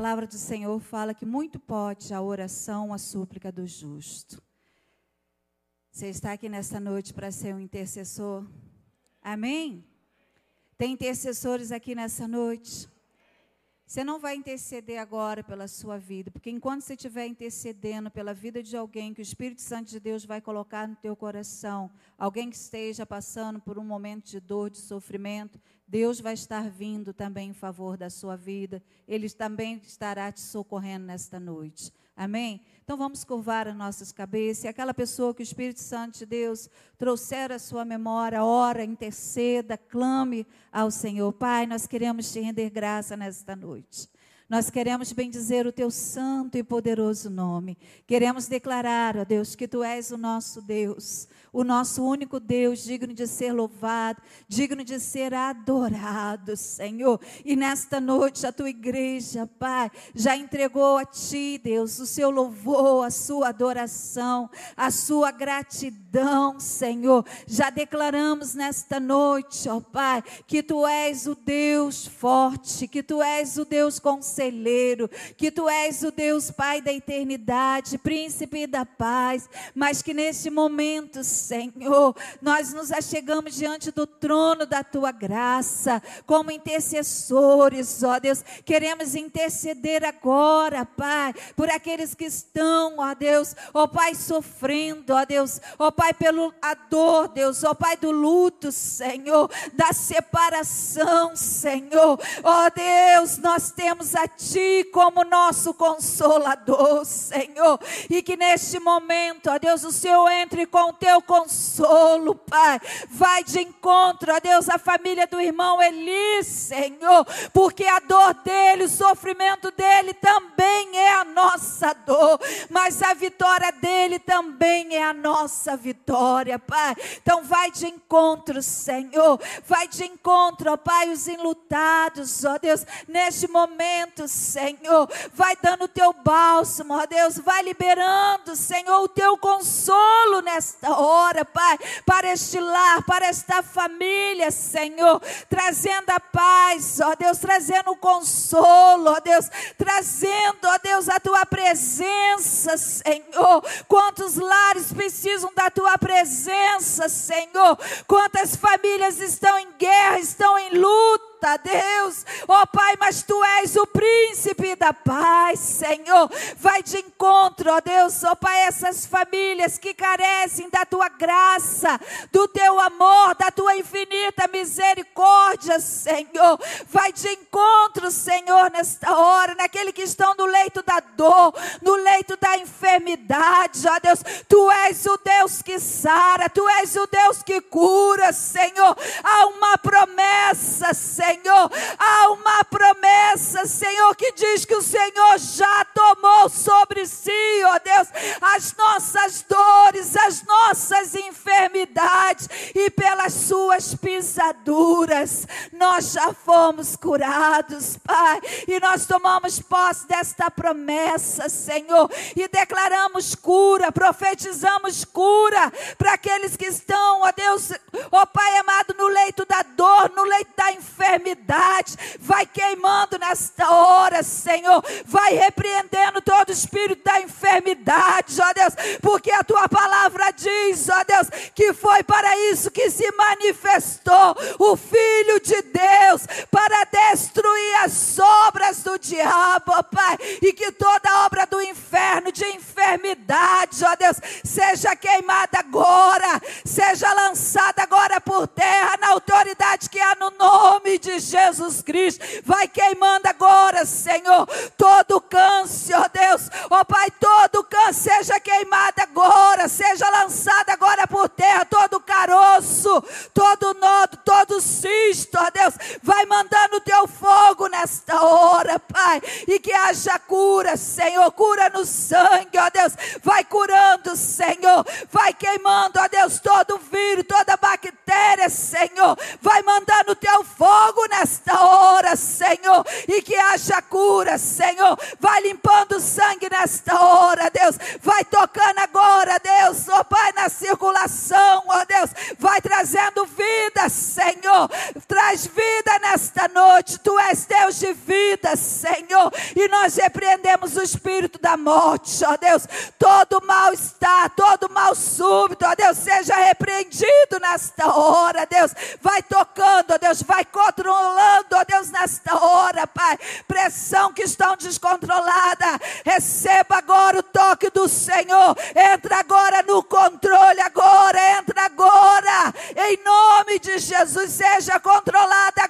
palavra do Senhor fala que muito pode a oração, a súplica do justo. Você está aqui nesta noite para ser um intercessor? Amém? Tem intercessores aqui nessa noite? Você não vai interceder agora pela sua vida, porque enquanto você estiver intercedendo pela vida de alguém que o Espírito Santo de Deus vai colocar no teu coração, alguém que esteja passando por um momento de dor, de sofrimento, Deus vai estar vindo também em favor da sua vida. Ele também estará te socorrendo nesta noite. Amém? Então vamos curvar as nossas cabeças. E aquela pessoa que o Espírito Santo de Deus trouxer à sua memória, ora, interceda, clame ao Senhor. Pai, nós queremos te render graça nesta noite. Nós queremos bendizer o teu santo e poderoso nome. Queremos declarar, ó Deus, que tu és o nosso Deus o nosso único Deus, digno de ser louvado, digno de ser adorado, Senhor. E nesta noite a tua igreja, Pai, já entregou a ti, Deus, o seu louvor, a sua adoração, a sua gratidão, Senhor. Já declaramos nesta noite, ó Pai, que tu és o Deus forte, que tu és o Deus conselheiro, que tu és o Deus Pai da eternidade, príncipe da paz, mas que neste momento, Senhor. Nós nos achegamos diante do trono da tua graça, como intercessores, ó Deus. Queremos interceder agora, Pai, por aqueles que estão, ó Deus, ó Pai, sofrendo, ó Deus, ó Pai, pelo a dor, Deus, ó Pai do luto, Senhor, da separação, Senhor. Ó Deus, nós temos a Ti como nosso consolador, Senhor. E que neste momento, ó Deus, o Senhor entre com o teu consolo, Pai. Vai de encontro, ó Deus, a família do irmão Eli, Senhor, porque a dor dele, o sofrimento dele também é a nossa dor, mas a vitória dele também é a nossa vitória, Pai. Então vai de encontro, Senhor. Vai de encontro, ó Pai, os enlutados, ó Deus, neste momento, Senhor. Vai dando o teu bálsamo, ó Deus, vai liberando, Senhor, o teu consolo nesta hora, Pai para este lar, para esta família, Senhor, trazendo a paz, ó Deus, trazendo o consolo, ó Deus, trazendo, ó Deus, a tua presença, Senhor. Quantos lares precisam da tua presença, Senhor? Quantas famílias estão em guerra, estão em luta? Deus. Ó oh, Pai, mas tu és o príncipe da paz, Senhor. Vai de encontro, ó oh, Deus, ó oh, Pai, essas famílias que carecem da tua graça, do teu amor, da tua infinita misericórdia, Senhor. Vai de encontro, Senhor, nesta hora, naquele que estão no leito da dor, no leito da enfermidade, ó Deus. Tu és o Deus que sara, tu és o Deus que cura, Senhor. Há uma promessa, Senhor Senhor. Há uma promessa, Senhor, que diz que o Senhor já tomou sobre si, ó Deus, as nossas dores, as nossas enfermidades, e pelas suas pisaduras nós já fomos curados, Pai. E nós tomamos posse desta promessa, Senhor, e declaramos cura, profetizamos cura para aqueles que estão, ó Deus, ó Pai amado, no leito da dor, no leito da enfermidade enfermidade, vai queimando nesta hora, Senhor, vai repreendendo todo espírito da enfermidade, ó Deus, porque a tua palavra diz, ó Deus, que foi para isso que se manifestou o Filho de Deus, para destruir as obras do diabo, ó Pai, e que toda obra do inferno, de enfermidade, ó Deus, seja queimada agora, seja lançada agora por terra, na autoridade que há no nome de Jesus Cristo. Vai queimando agora, Senhor, todo câncer, ó Deus, ó Pai, todo câncer seja queimado agora, seja lançado agora por terra, todo caroço, todo nodo, todo cisto, ó Deus, vai mandando o teu fogo nesta hora, Pai, e que haja cura, Senhor, cura no sangue, ó Deus, vai curando, Senhor, vai queimando, ó Deus, todo vírus, toda bactéria, Senhor, vai mandando o teu fogo nesta hora, Senhor, e que haja cura, Senhor. Vai limpando o sangue nesta hora, Deus. Vai tocando agora, Deus, oh Pai, na circulação, ó Deus. Vai trazendo vida, Senhor. Traz vida nesta noite. Tu és Deus de vida, Senhor. E nós repreendemos o espírito da morte, ó Deus. Todo mal está, todo mal súbito, ó Deus, seja repreendido nesta hora, Deus. Vai tocando, ó Deus, vai controlando, ó Deus, nesta hora, Pai. Pressão que estão descontrolada. Receba agora o toque do Senhor. Entra agora no controle agora, entra agora. Em nome de Jesus, seja controlada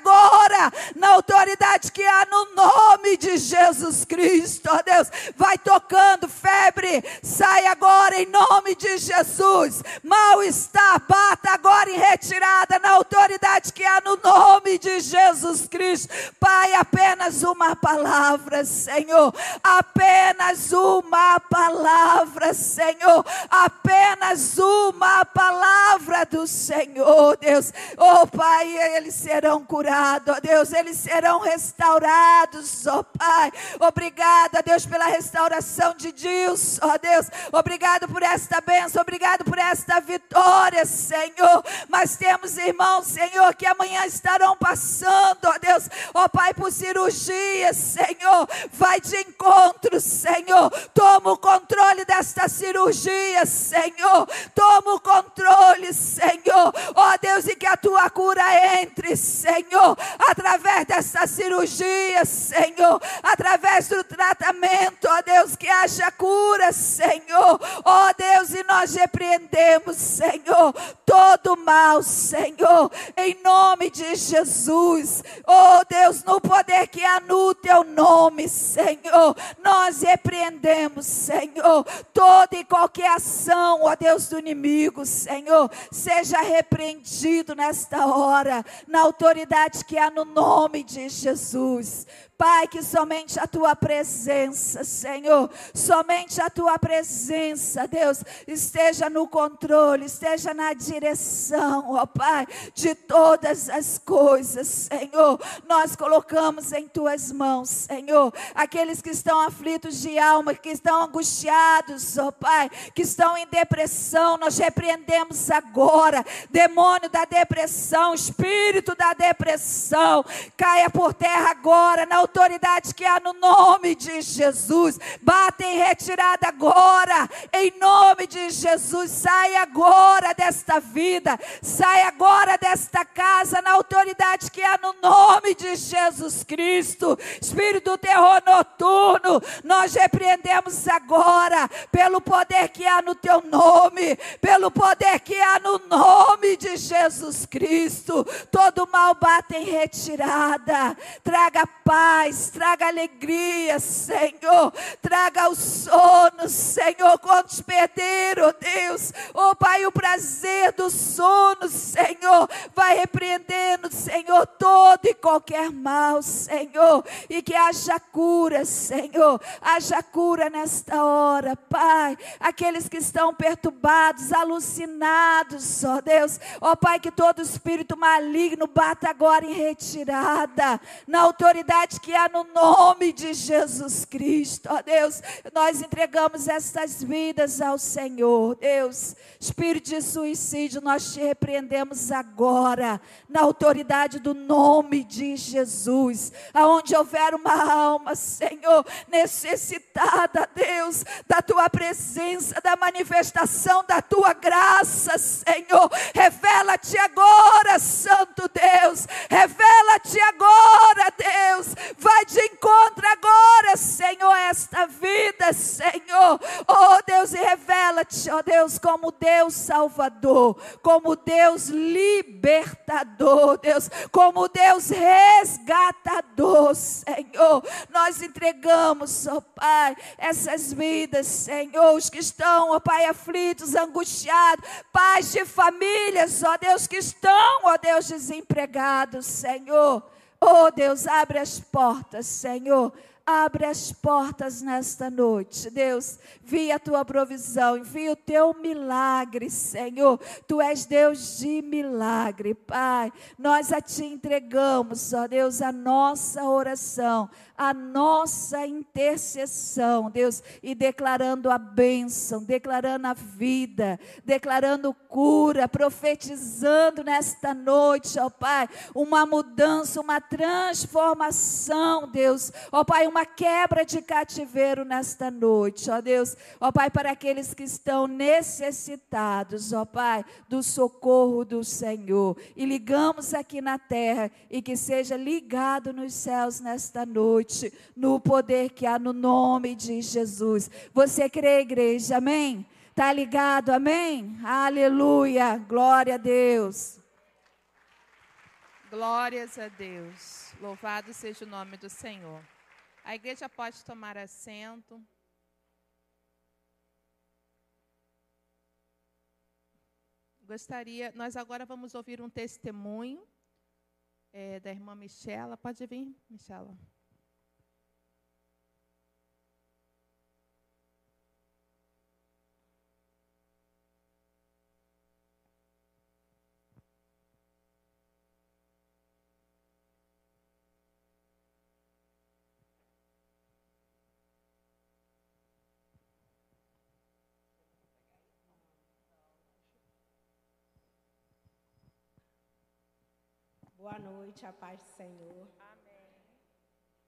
agora na autoridade que há no nome de Jesus Cristo, ó Deus. Vai tocando, febre, sai agora em nome de Jesus. Mal está, bata agora em retirada na autoridade que há no nome de Jesus Cristo. Pai, apenas uma palavra, Senhor. Apenas uma palavra, Senhor. Apenas uma palavra do Senhor, Deus. Oh, Pai, eles serão curados, ó Deus. Eles serão restaurados, ó Pai. Obrigada, Deus, pela restauração de Deus, ó Deus. Obrigado por esta bênção, obrigado por esta vitória, Senhor. Mas temos irmãos, Senhor, que amanhã estarão passando, ó Deus, ó Pai, por cirurgia, Senhor. Vai de encontro, Senhor. Toma o controle desta cirurgia, Senhor. Toma o controle, Senhor. Ó Deus, e que a tua cura entre, Senhor, através dessa cirurgia, Senhor, através do tratamento, ó Deus, que haja cura, Senhor. Ó Deus, e nós repreendemos, Senhor, todo mal, Senhor, em nome de Jesus. Ó Deus, no poder que há no teu nome, Senhor, nós repreendemos, Senhor, toda e qualquer ação, ó Deus do inimigo, Senhor, seja repreendido nesta hora, na autoridade que há no nome de Jesus. Pai, que somente a tua presença, Senhor, somente a tua presença, Deus, esteja no controle, esteja na direção, ó Pai, de todas as coisas, Senhor. Nós colocamos em tuas mãos, Senhor, aqueles que estão aflitos de alma, que estão angustiados, ó Pai, que estão em depressão, nós repreendemos agora, demônio da depressão, espírito da depressão, caia por terra agora, na autoridade que há no nome de Jesus. Bata em retirada agora, em nome de Jesus. Sai agora desta vida, sai agora desta casa, na autoridade que há no nome de Jesus Cristo. Espírito do terror noturno, nós repreendemos agora, pelo poder que há no teu nome, pelo poder que há no nome de Jesus Cristo. Todo mal bate em retirada, traga paz paz, traga alegria, Senhor. Traga o sono, Senhor. Quantos perderam, Deus? Oh, Pai, o prazer do sono, Senhor. Vai repreendendo, Senhor, todo e qualquer mal, Senhor. E que haja cura, Senhor. Haja cura nesta hora, Pai. Aqueles que estão perturbados, alucinados, ó Deus. Ó Pai, que todo espírito maligno bata agora em retirada. Na autoridade que que há no nome de Jesus Cristo. Ó Deus, nós entregamos estas vidas ao Senhor. Deus, espírito de suicídio, nós te repreendemos agora, na autoridade do nome de Jesus. Aonde houver uma alma, Senhor, necessitada, Deus, da tua presença, da manifestação da tua graça, Senhor. Revela-te agora, Santo Deus. Revela-te agora, Deus. Vai de encontro agora, Senhor, esta vida, Senhor. Oh Deus, e revela-te, oh Deus, como Deus Salvador, como Deus libertador, Deus, como Deus resgatador, Senhor. Nós entregamos, oh Pai, essas vidas, Senhor, os que estão, oh Pai, aflitos, angustiados, pais de famílias, ó oh Deus, que estão, ó Deus, desempregados, Senhor. Oh Deus, abre as portas, Senhor. abre as portas nesta noite. Deus, via a tua provisão, envia o teu milagre, Senhor. Tu és Deus de milagre, Pai. Nós a ti entregamos, ó Deus, a nossa oração, a nossa intercessão, Deus, e declarando a bênção, declarando a vida, declarando cura, profetizando nesta noite, ó Pai, uma mudança, uma transformação, Deus, ó Pai, uma quebra de cativeiro nesta noite, ó Deus, ó Pai, para aqueles que estão necessitados, ó Pai, do socorro do Senhor. E ligamos aqui na terra e que seja ligado nos céus nesta noite no poder que há no nome de Jesus. Você crê, igreja? Amém? Tá ligado? Amém? Aleluia. Glória a Deus. Glórias a Deus. Louvado seja o nome do Senhor. A igreja pode tomar assento. Gostaria, nós agora vamos ouvir um testemunho é, da irmã Michela. Pode vir, Michela. Boa noite, a paz do Senhor. Amém.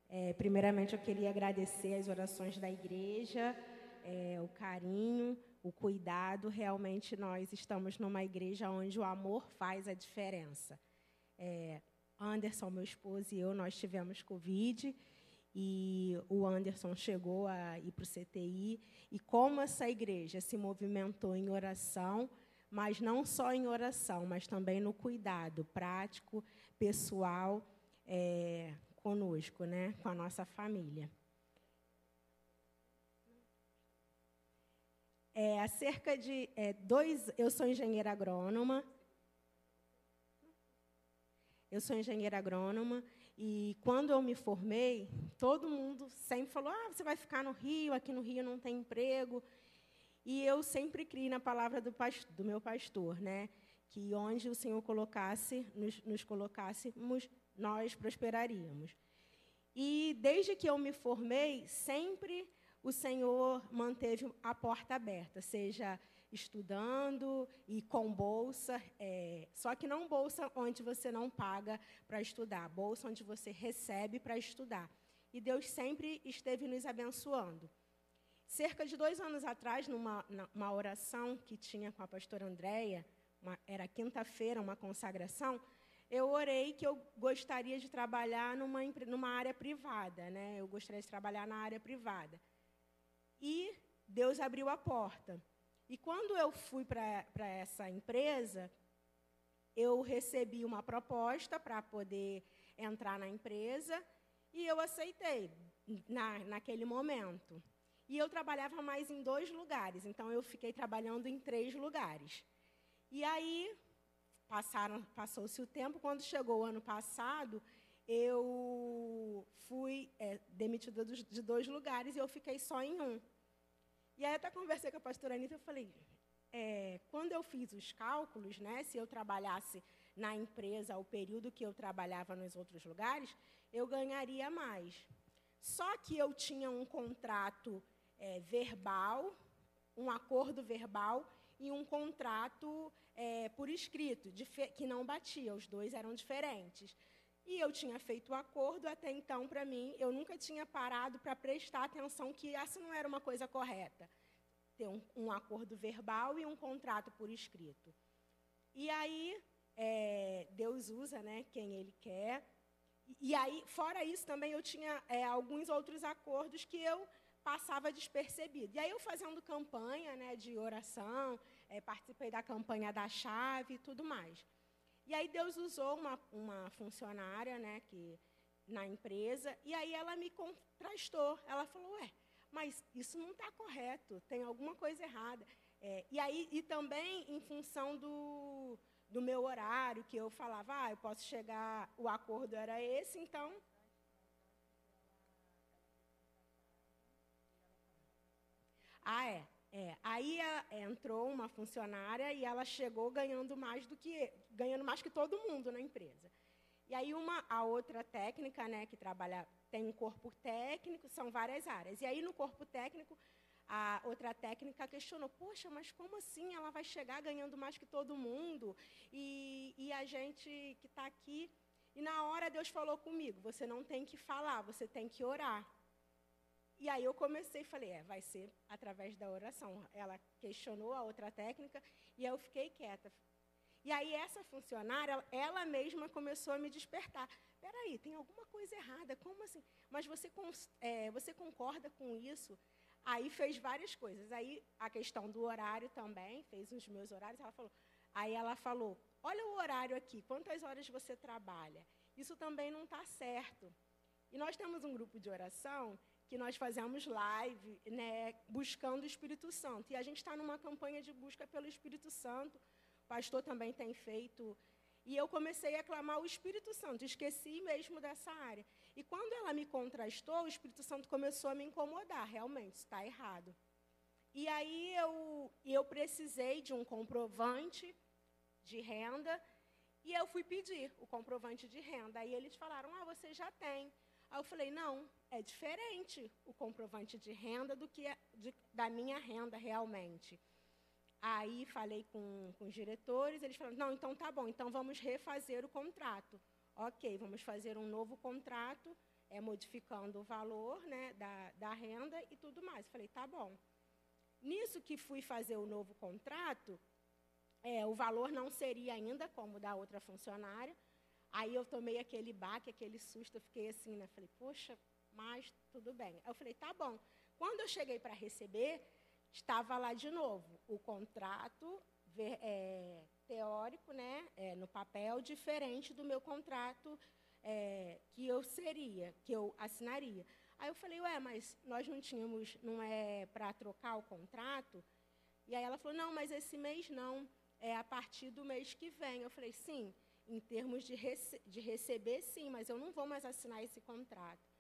É, primeiramente, eu queria agradecer as orações da igreja, é, o carinho, o cuidado. Realmente, nós estamos numa igreja onde o amor faz a diferença. É, Anderson, meu esposo, e eu, nós tivemos Covid e o Anderson chegou a ir para o CTI. E como essa igreja se movimentou em oração, mas não só em oração, mas também no cuidado prático, pessoal é, conosco, né, com a nossa família. É, há cerca de é, dois, eu sou engenheira agrônoma. Eu sou engenheira agrônoma e quando eu me formei, todo mundo sempre falou: ah, você vai ficar no Rio, aqui no Rio não tem emprego. E eu sempre criei na palavra do, pastor, do meu pastor, né? que onde o Senhor colocasse, nos, nos colocássemos, nós prosperaríamos. E desde que eu me formei, sempre o Senhor manteve a porta aberta, seja estudando e com bolsa, é, só que não bolsa onde você não paga para estudar, bolsa onde você recebe para estudar. E Deus sempre esteve nos abençoando. Cerca de dois anos atrás, numa, oração que tinha com a pastora Andréia, era quinta-feira, uma consagração, eu orei que eu gostaria de trabalhar numa, numa área privada, né? Eu gostaria de trabalhar na área privada. E Deus abriu a porta. E quando eu fui para essa empresa, eu recebi uma proposta para poder entrar na empresa e eu aceitei na, naquele momento. E eu trabalhava mais em dois lugares, então eu fiquei trabalhando em três lugares. E aí, passou-se o tempo, quando chegou o ano passado, eu fui é, demitida de dois lugares e eu fiquei só em um. E aí até conversei com a pastora Anitta e falei, é, quando eu fiz os cálculos, né, se eu trabalhasse na empresa o período que eu trabalhava nos outros lugares, eu ganharia mais. Só que eu tinha um contrato é, verbal, um acordo verbal e um contrato é, por escrito, que não batia, os dois eram diferentes. E eu tinha feito o acordo, até então, para mim, eu nunca tinha parado para prestar atenção que essa não era uma coisa correta. Ter um, um acordo verbal e um contrato por escrito. E aí, é, Deus usa né, quem Ele quer. E aí, fora isso, também eu tinha é, alguns outros acordos que eu passava despercebido. E aí eu fazendo campanha né, de oração, é, participei da campanha da chave e tudo mais. E aí Deus usou uma, uma funcionária né, que, na empresa, e aí ela me contrastou. Ela falou, ué, mas isso não está correto, tem alguma coisa errada. É, e aí e também em função do, do meu horário, que eu falava, ah, eu posso chegar, o acordo era esse, então Ah, é. É, aí a, entrou uma funcionária e ela chegou ganhando mais do que ganhando mais que todo mundo na empresa. E aí uma a outra técnica, né, que trabalha tem um corpo técnico, são várias áreas. E aí no corpo técnico a outra técnica questionou: poxa, mas como assim ela vai chegar ganhando mais que todo mundo? E, e a gente que está aqui. E na hora Deus falou comigo: você não tem que falar, você tem que orar. E aí eu comecei e falei, é, vai ser através da oração. Ela questionou a outra técnica e eu fiquei quieta. E aí essa funcionária, ela mesma começou a me despertar. Peraí, tem alguma coisa errada, como assim? Mas você, é, você concorda com isso? Aí fez várias coisas. Aí a questão do horário também, fez os meus horários. Ela falou, aí ela falou, olha o horário aqui, quantas horas você trabalha? Isso também não está certo. E nós temos um grupo de oração que nós fazemos live, né, buscando o Espírito Santo. E a gente está numa campanha de busca pelo Espírito Santo. O pastor também tem feito. E eu comecei a clamar o Espírito Santo, esqueci mesmo dessa área. E quando ela me contrastou, o Espírito Santo começou a me incomodar, realmente, está errado. E aí eu, eu precisei de um comprovante de renda, e eu fui pedir o comprovante de renda. Aí eles falaram: Ah, você já tem. Aí eu falei: Não, é diferente o comprovante de renda do que a, de, da minha renda realmente. Aí falei com, com os diretores, eles falaram, não, então tá bom, então vamos refazer o contrato. Ok, vamos fazer um novo contrato, é, modificando o valor né, da, da renda e tudo mais. Falei, tá bom. Nisso que fui fazer o novo contrato, é, o valor não seria ainda como da outra funcionária. Aí eu tomei aquele baque, aquele susto, eu fiquei assim, né? Falei, poxa, mas tudo bem. Eu falei, tá bom. Quando eu cheguei para receber, estava lá de novo o contrato é, teórico, né, é, no papel, diferente do meu contrato é, que eu seria, que eu assinaria. Aí eu falei, ué, mas nós não tínhamos, não é para trocar o contrato? E aí ela falou, não, mas esse mês não, é a partir do mês que vem. Eu falei, sim, em termos de, rece de receber, sim, mas eu não vou mais assinar esse contrato.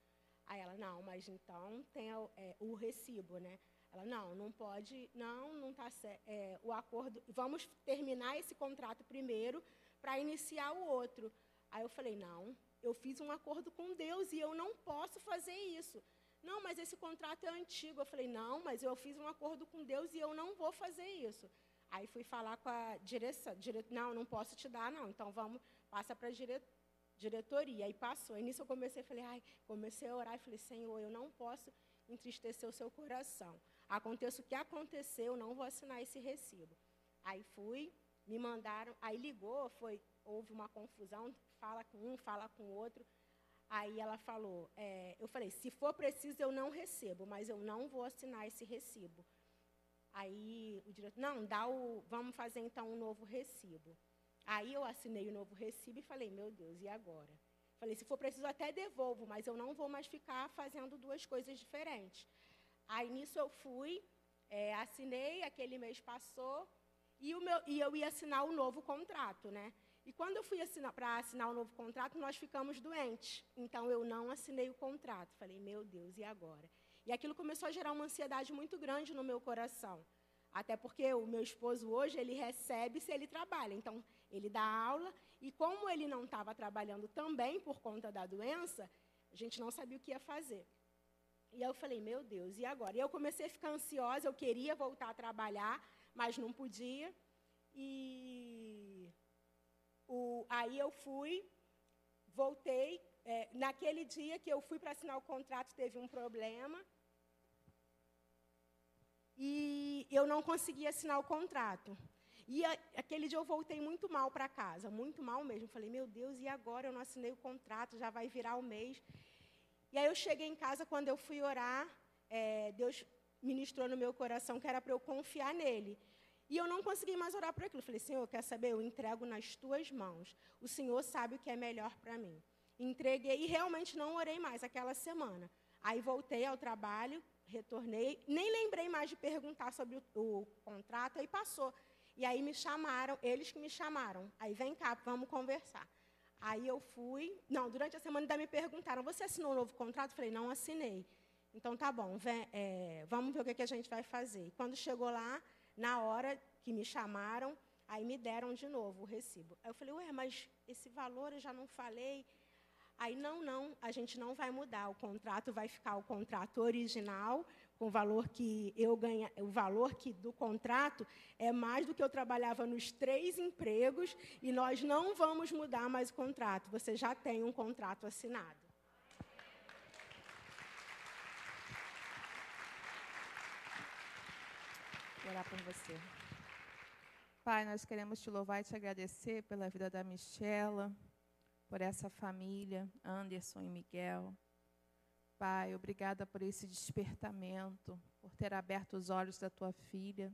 Aí ela, não, mas então tem é, o recibo, né? Ela, não, não pode, não, não está é, o acordo, vamos terminar esse contrato primeiro para iniciar o outro. Aí eu falei, não, eu fiz um acordo com Deus e eu não posso fazer isso. Não, mas esse contrato é antigo. Eu falei, não, mas eu fiz um acordo com Deus e eu não vou fazer isso. Aí fui falar com a direção, dire... não, não posso te dar, não. Então vamos, passa para a direção diretoria. Aí passou. Aí nisso eu comecei, falei, ai, comecei a orar e falei, Senhor, eu não posso entristecer o seu coração. Aconteça o que acontecer, eu não vou assinar esse recibo. Aí fui, me mandaram, aí ligou, foi, houve uma confusão, fala com um, fala com o outro. Aí ela falou, é, eu falei, se for preciso eu não recebo, mas eu não vou assinar esse recibo. Aí o diretor, não, dá o, vamos fazer então um novo recibo. Aí eu assinei o novo recibo e falei, meu Deus, e agora? Falei, se for preciso, até devolvo, mas eu não vou mais ficar fazendo duas coisas diferentes. Aí nisso eu fui, é, assinei, aquele mês passou, e, o meu, e eu ia assinar o novo contrato, né? E quando eu fui para assinar o novo contrato, nós ficamos doentes. Então eu não assinei o contrato. Falei, meu Deus, e agora? E aquilo começou a gerar uma ansiedade muito grande no meu coração. Até porque o meu esposo hoje, ele recebe se ele trabalha. Então, ele dá aula e como ele não estava trabalhando também por conta da doença, a gente não sabia o que ia fazer. E eu falei, meu Deus, e agora? E eu comecei a ficar ansiosa, eu queria voltar a trabalhar, mas não podia. E o, aí eu fui, voltei. É, naquele dia que eu fui para assinar o contrato, teve um problema. E eu não consegui assinar o contrato. E a, aquele dia eu voltei muito mal para casa, muito mal mesmo. Falei, meu Deus, e agora eu não assinei o contrato, já vai virar o mês. E aí eu cheguei em casa, quando eu fui orar, é, Deus ministrou no meu coração que era para eu confiar nele. E eu não consegui mais orar por aquilo. Falei, Senhor, quer saber? Eu entrego nas tuas mãos. O Senhor sabe o que é melhor para mim. Entreguei e realmente não orei mais aquela semana. Aí voltei ao trabalho, retornei, nem lembrei mais de perguntar sobre o, o contrato, aí passou. E aí me chamaram, eles que me chamaram. Aí vem cá, vamos conversar. Aí eu fui. Não, durante a semana ainda me perguntaram: você assinou um novo contrato? Eu falei: não assinei. Então tá bom, vem, é, vamos ver o que, que a gente vai fazer. Quando chegou lá, na hora que me chamaram, aí me deram de novo o recibo. Aí eu falei, ué, mas esse valor eu já não falei. Aí, não, não, a gente não vai mudar. O contrato vai ficar o contrato original, com o valor que eu ganha, o valor que do contrato é mais do que eu trabalhava nos três empregos, e nós não vamos mudar mais o contrato. Você já tem um contrato assinado. Vou orar por você. Pai, nós queremos te louvar e te agradecer pela vida da Michela por essa família, Anderson e Miguel. Pai, obrigada por esse despertamento, por ter aberto os olhos da tua filha.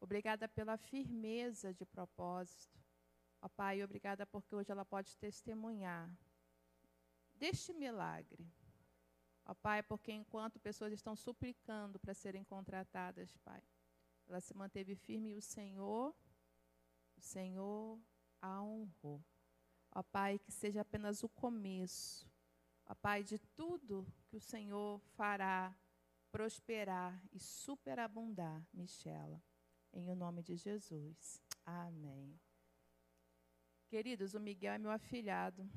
Obrigada pela firmeza de propósito. Ó Pai, obrigada porque hoje ela pode testemunhar deste milagre. Ó Pai, porque enquanto pessoas estão suplicando para serem contratadas, Pai, ela se manteve firme e o Senhor, o Senhor a honrou. Ó Pai, que seja apenas o começo, ó Pai, de tudo que o Senhor fará prosperar e superabundar, Michela, em o nome de Jesus. Amém. Queridos, o Miguel é meu afilhado.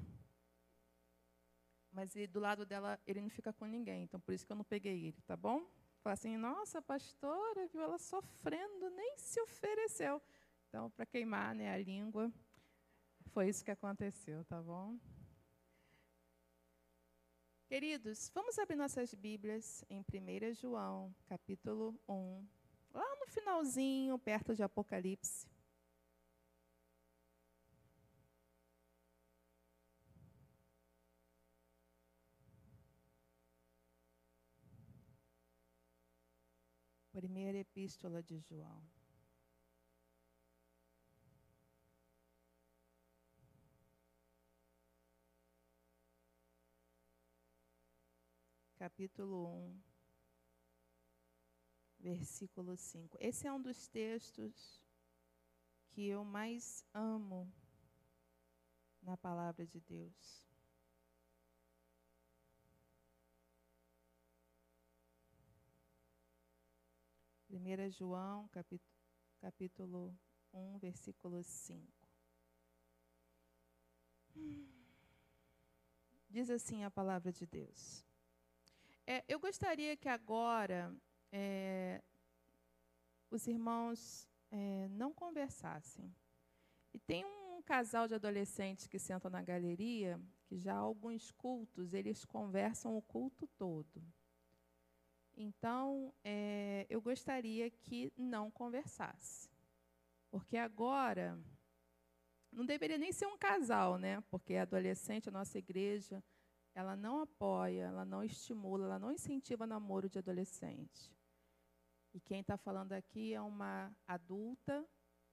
Mas ele, do lado dela, ele não fica com ninguém, então por isso que eu não peguei ele, tá bom? Fala assim, nossa, pastora, viu ela sofrendo, nem se ofereceu. Então, para queimar né, a língua, foi isso que aconteceu, tá bom? Queridos, vamos abrir nossas Bíblias em 1 João, capítulo 1, lá no finalzinho, perto de Apocalipse. Primeira Epístola de João. Capítulo 1, versículo 5. Esse é um dos textos que eu mais amo na palavra de Deus. Primeira João, capítulo, capítulo 1, versículo 5. Diz assim a palavra de Deus. É, eu gostaria que agora é, os irmãos é, não conversassem. E tem um casal de adolescentes que sentam na galeria, que já há alguns cultos eles conversam o culto todo. Então, é, eu gostaria que não conversasse. Porque agora, não deveria nem ser um casal, né? Porque adolescente, a nossa igreja, ela não apoia, ela não estimula, ela não incentiva namoro de adolescente. E quem está falando aqui é uma adulta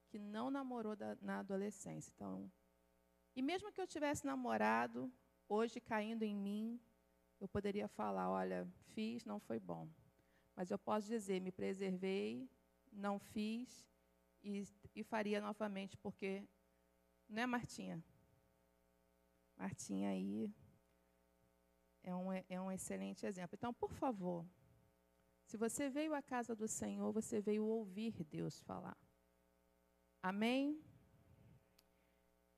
que não namorou da, na adolescência. Então, e mesmo que eu tivesse namorado, hoje caindo em mim, eu poderia falar, olha, fiz, não foi bom. Mas eu posso dizer, me preservei, não fiz e, e faria novamente, porque, não é Martinha? Martinha aí é um, é um excelente exemplo. Então, por favor, se você veio à casa do Senhor, você veio ouvir Deus falar. Amém?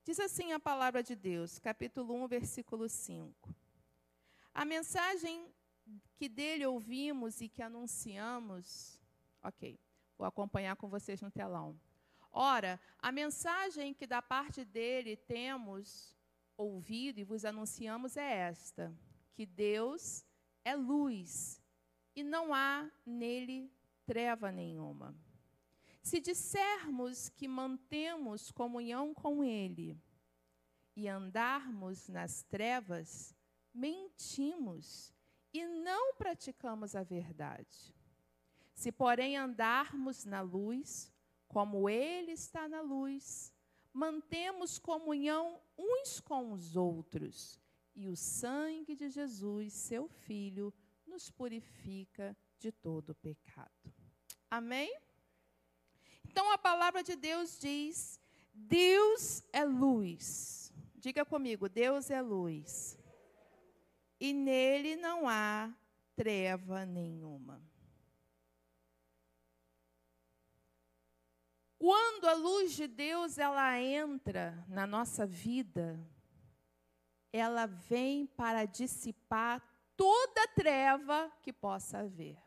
Diz assim a palavra de Deus, capítulo 1, versículo 5. A mensagem que dele ouvimos e que anunciamos, ok, vou acompanhar com vocês no telão. Ora, a mensagem que da parte dele temos ouvido e vos anunciamos é esta: que Deus é luz e não há nele treva nenhuma. Se dissermos que mantemos comunhão com Ele e andarmos nas trevas, mentimos e não praticamos a verdade. Se, porém, andarmos na luz, como Ele está na luz, mantemos comunhão uns com os outros e o sangue de Jesus, seu Filho, nos purifica de todo pecado. Amém? Então a palavra de Deus diz: Deus é luz. Diga comigo, Deus é luz. E nele não há treva nenhuma. Quando a luz de Deus ela entra na nossa vida, ela vem para dissipar toda treva que possa haver.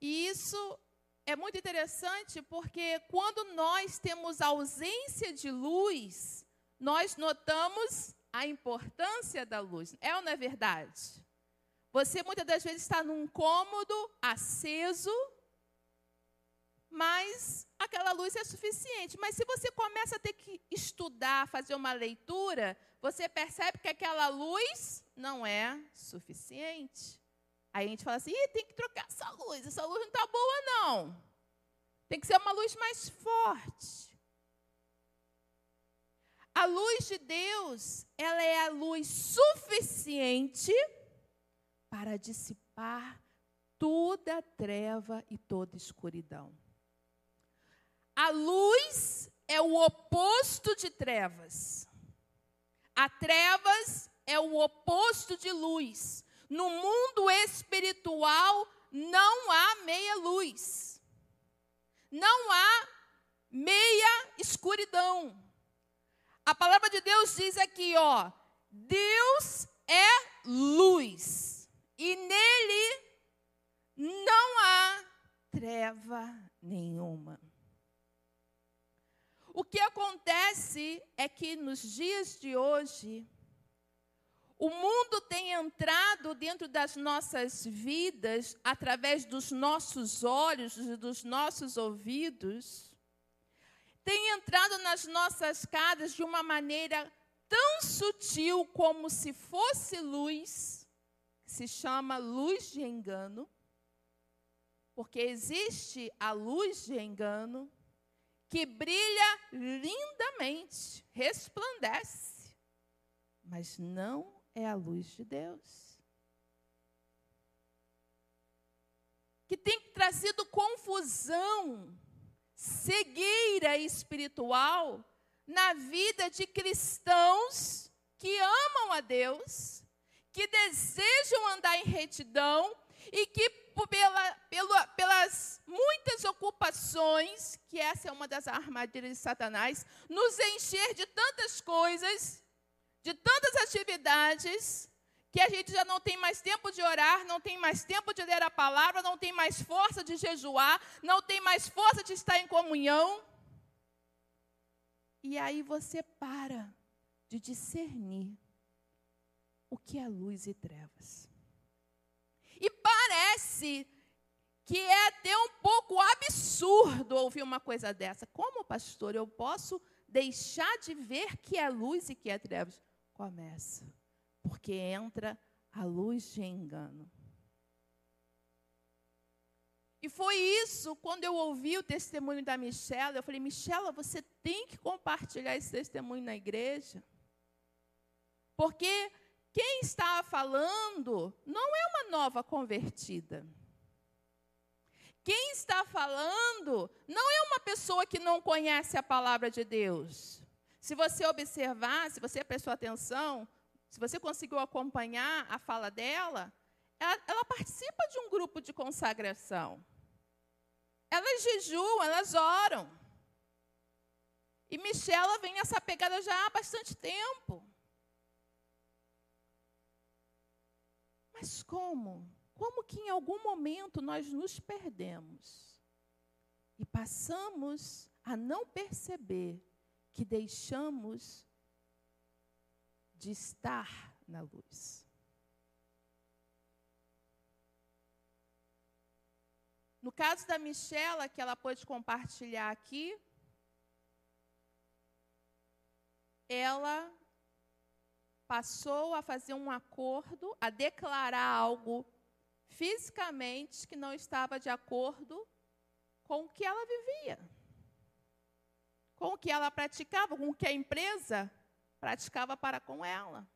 E isso é muito interessante porque quando nós temos ausência de luz, nós notamos a importância da luz. É ou não é verdade? Você muitas das vezes está num cômodo aceso, mas aquela luz é suficiente. Mas se você começa a ter que estudar, fazer uma leitura, você percebe que aquela luz não é suficiente. Aí a gente fala assim: tem que trocar essa luz, essa luz não está boa, não. Tem que ser uma luz mais forte. A luz de Deus, ela é a luz suficiente para dissipar toda treva e toda escuridão. A luz é o oposto de trevas. A trevas é o oposto de luz. No mundo espiritual não há meia luz. Não há meia escuridão. A palavra de Deus diz aqui, ó, Deus é luz. E nele não há treva nenhuma. O que acontece é que nos dias de hoje, o mundo tem entrado dentro das nossas vidas, através dos nossos olhos e dos nossos ouvidos, tem entrado nas nossas casas de uma maneira tão sutil como se fosse luz, que se chama luz de engano, porque existe a luz de engano que brilha lindamente, resplandece, mas não é a luz de Deus. Que tem trazido confusão, cegueira espiritual na vida de cristãos que amam a Deus, que desejam andar em retidão e que pela, pela, pelas muitas ocupações, que essa é uma das armadilhas de Satanás, nos encher de tantas coisas, de tantas atividades, que a gente já não tem mais tempo de orar, não tem mais tempo de ler a palavra, não tem mais força de jejuar, não tem mais força de estar em comunhão. E aí você para de discernir o que é luz e trevas. E parece que é até um pouco absurdo ouvir uma coisa dessa. Como, pastor, eu posso deixar de ver que é luz e que é trevas? Começa, porque entra a luz de engano. E foi isso, quando eu ouvi o testemunho da Michela, eu falei, Michela, você tem que compartilhar esse testemunho na igreja. Porque quem está falando não é uma nova convertida. Quem está falando não é uma pessoa que não conhece a palavra de Deus. Se você observar, se você prestou atenção, se você conseguiu acompanhar a fala dela, ela, ela participa de um grupo de consagração. Elas jejuam, elas oram. E Michela vem nessa pegada já há bastante tempo. Mas como? Como que em algum momento nós nos perdemos e passamos a não perceber que deixamos de estar na luz? No caso da Michela, que ela pôde compartilhar aqui, ela passou a fazer um acordo, a declarar algo fisicamente que não estava de acordo com o que ela vivia, com o que ela praticava, com o que a empresa praticava para com ela.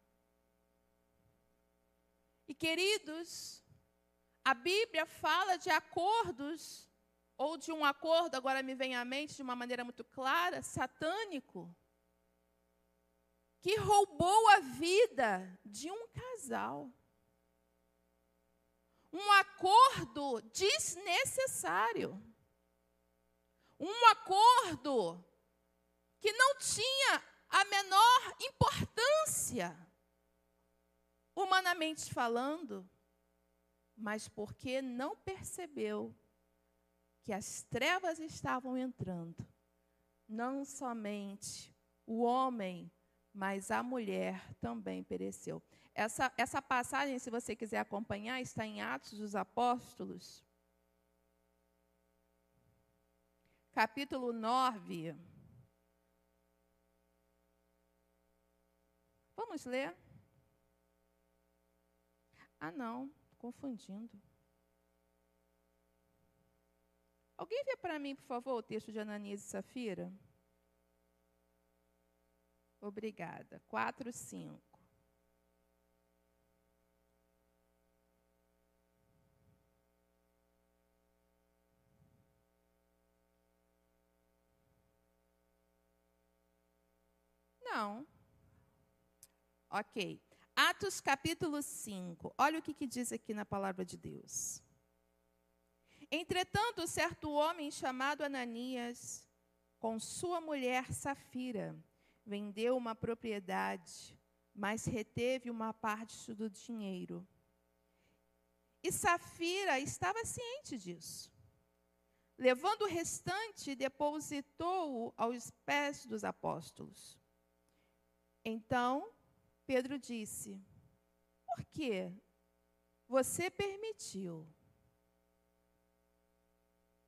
E queridos, a Bíblia fala de acordos, ou de um acordo, agora me vem à mente de uma maneira muito clara, satânico que roubou a vida de um casal. um acordo desnecessário. Um acordo que não tinha a menor importância, humanamente falando, mas porque não percebeu que as trevas estavam entrando, não somente o homem, mas a mulher também pereceu. Essa, essa passagem, se você quiser acompanhar, está em Atos dos Apóstolos, capítulo 9. Vamos ler? Ah, não, confundindo. Alguém vê para mim, por favor, o texto de Ananias e Safira? Obrigada. 4, 5. Não. Ok. Atos capítulo 5. Olha o que, que diz aqui na palavra de Deus. Entretanto, certo homem chamado Ananias, com sua mulher Safira, vendeu uma propriedade, mas reteve uma parte do dinheiro. E Safira estava ciente disso. Levando o restante, depositou-o aos pés dos apóstolos. Então, Pedro disse: Por que você permitiu?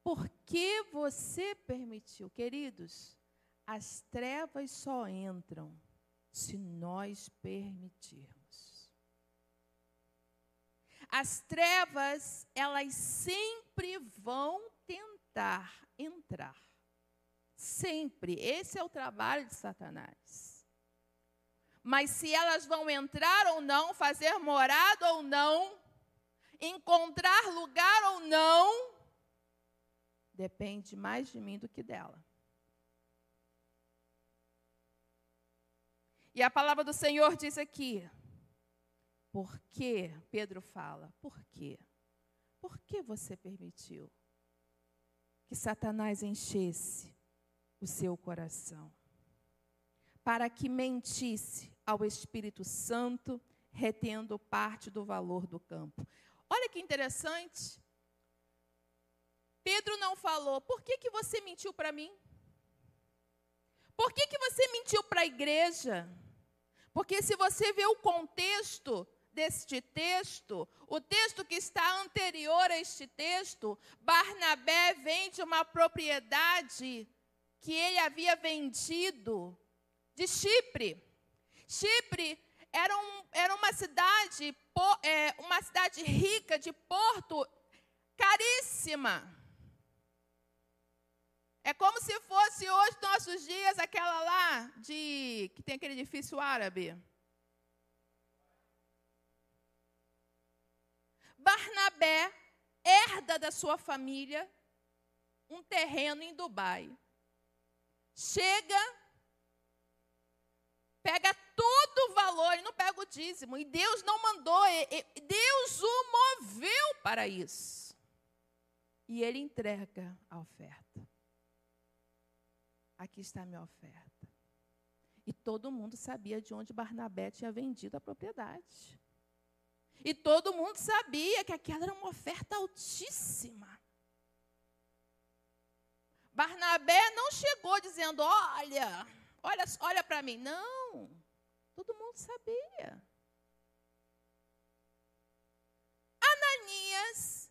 Por que você permitiu? Queridos, as trevas só entram se nós permitirmos. As trevas, elas sempre vão tentar entrar. Sempre. Esse é o trabalho de Satanás. Mas se elas vão entrar ou não, fazer morada ou não, encontrar lugar ou não, depende mais de mim do que dela. E a palavra do Senhor diz aqui: por que, Pedro fala, por quê? Por que você permitiu que Satanás enchesse o seu coração? Para que mentisse ao Espírito Santo, retendo parte do valor do campo. Olha que interessante. Pedro não falou, por que, que você mentiu para mim? Por que, que você mentiu para a igreja? Porque se você vê o contexto deste texto, o texto que está anterior a este texto, Barnabé vende uma propriedade que ele havia vendido de Chipre. Chipre era, um, era uma cidade, é, uma cidade rica de porto, caríssima. É como se fosse hoje, nossos dias, aquela lá de que tem aquele edifício árabe. Barnabé herda da sua família um terreno em Dubai. Chega, pega todo o valor, ele não pega o dízimo. E Deus não mandou, Deus o moveu para isso. E ele entrega a oferta aqui está a minha oferta. E todo mundo sabia de onde Barnabé tinha vendido a propriedade. E todo mundo sabia que aquela era uma oferta altíssima. Barnabé não chegou dizendo: Olha, olha, olha para mim. Não, todo mundo sabia. Ananias,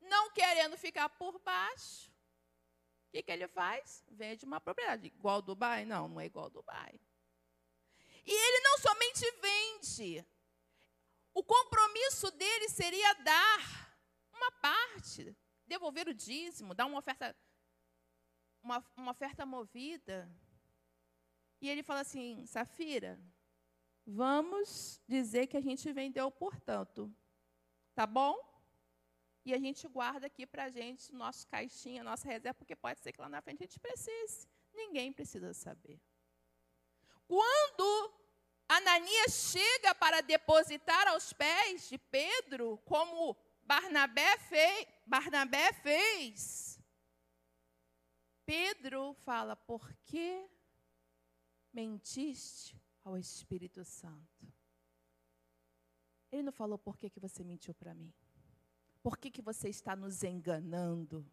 não querendo ficar por baixo, que, que ele faz? Vende uma propriedade. Igual Dubai? Não, não é igual Dubai. E ele não somente vende, o compromisso dele seria dar uma parte, devolver o dízimo, dar uma oferta, uma, uma oferta movida. E ele fala assim: Safira, vamos dizer que a gente vendeu por tanto. Tá bom? E a gente guarda aqui para a gente nosso caixinha, nossa reserva, porque pode ser que lá na frente a gente precise. Ninguém precisa saber. Quando Ananias chega para depositar aos pés de Pedro, como Barnabé fez, Barnabé fez. Pedro fala: por que mentiste ao Espírito Santo? Ele não falou por que, que você mentiu para mim. Por que, que você está nos enganando?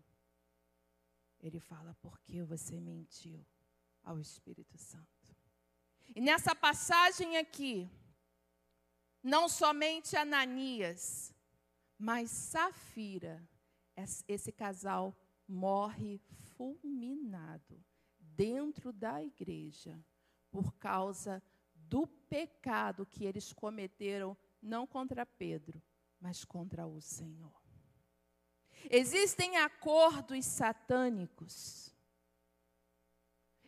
Ele fala, por que você mentiu ao Espírito Santo? E nessa passagem aqui, não somente Ananias, mas Safira, esse casal morre fulminado dentro da igreja por causa do pecado que eles cometeram não contra Pedro, mas contra o Senhor. Existem acordos satânicos.